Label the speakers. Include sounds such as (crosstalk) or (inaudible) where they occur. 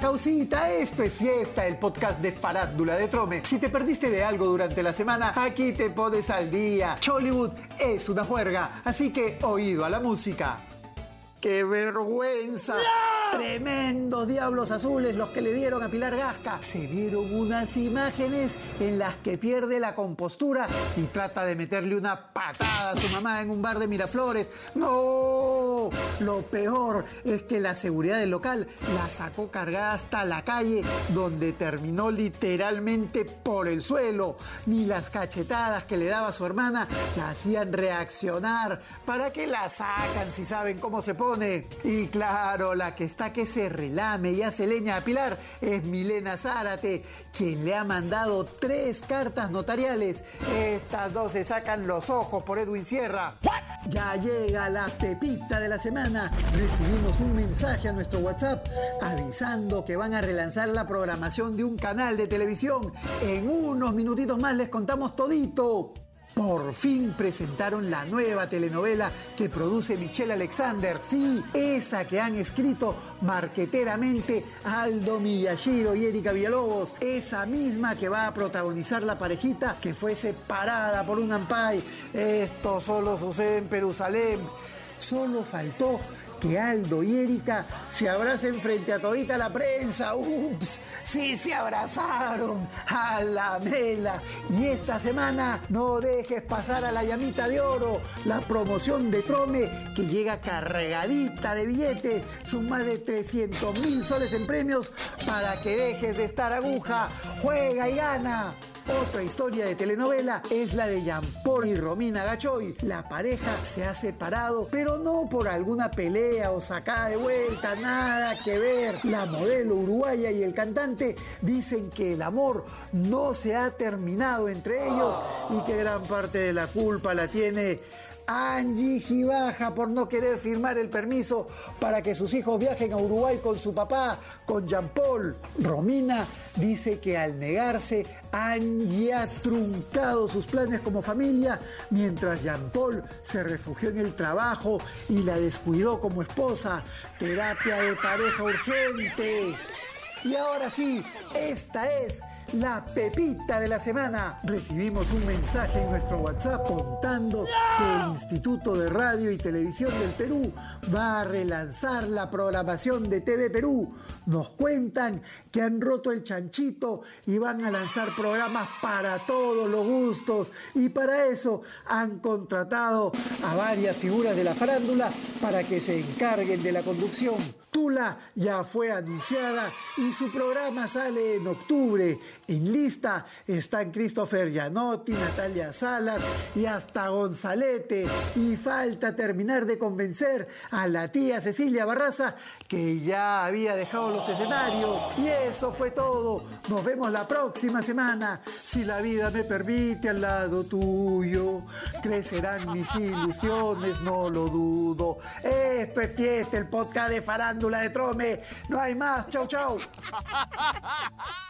Speaker 1: causita, esto es fiesta, el podcast de Farándula de Trome. Si te perdiste de algo durante la semana, aquí te pones al día. Chollywood es una juerga, así que oído a la música. ¡Qué vergüenza! Tremendos diablos azules los que le dieron a Pilar Gasca. Se vieron unas imágenes en las que pierde la compostura y trata de meterle una patada a su mamá en un bar de Miraflores. ¡No! Lo peor es que la seguridad del local la sacó cargada hasta la calle, donde terminó literalmente por el suelo. Ni las cachetadas que le daba su hermana la hacían reaccionar. ¿Para qué la sacan si saben cómo se pone? Y claro, la que está que se relame y hace leña a Pilar es Milena Zárate, quien le ha mandado tres cartas notariales. Estas dos se sacan los ojos por Edwin Sierra. Ya llega la pepita de la semana. Recibimos un mensaje a nuestro WhatsApp avisando que van a relanzar la programación de un canal de televisión. En unos minutitos más les contamos todito. Por fin presentaron la nueva telenovela que produce Michelle Alexander. Sí, esa que han escrito marqueteramente Aldo Miyashiro y Erika Villalobos. Esa misma que va a protagonizar la parejita que fue separada por un ampay. Esto solo sucede en Jerusalén. Solo faltó que Aldo y Erika se abracen frente a todita la prensa. ¡Ups! Sí se abrazaron a la mela. Y esta semana no dejes pasar a la llamita de oro, la promoción de Trome que llega cargadita de billetes. Son más de 300 mil soles en premios para que dejes de estar aguja. Juega y gana. Otra historia de telenovela es la de Paul y Romina Gachoy. La pareja se ha separado, pero no por alguna pelea o sacada de vuelta, nada que ver. La modelo uruguaya y el cantante dicen que el amor no se ha terminado entre ellos y que gran parte de la culpa la tiene Angie Gibaja por no querer firmar el permiso para que sus hijos viajen a Uruguay con su papá, con Jean Paul. Romina dice que al negarse, Angie ha truncado sus planes como familia, mientras Jean Paul se refugió en el trabajo y la descuidó como esposa. Terapia de pareja urgente. Y ahora sí, esta es la pepita de la semana. Recibimos un mensaje en nuestro WhatsApp contando que el Instituto de Radio y Televisión del Perú va a relanzar la programación de TV Perú. Nos cuentan que han roto el chanchito y van a lanzar programas para todos los gustos. Y para eso han contratado a varias figuras de la farándula para que se encarguen de la conducción. Tula ya fue anunciada y su programa sale en octubre en lista están Christopher Gianotti, Natalia Salas y hasta Gonzalete. Y falta terminar de convencer a la tía Cecilia Barraza que ya había dejado los escenarios. Y eso fue todo. Nos vemos la próxima semana. Si la vida me permite al lado tuyo, crecerán mis ilusiones, no lo dudo. Esto es fiesta, el podcast de farándula de Trome. No hay más. Chau, chau. (laughs)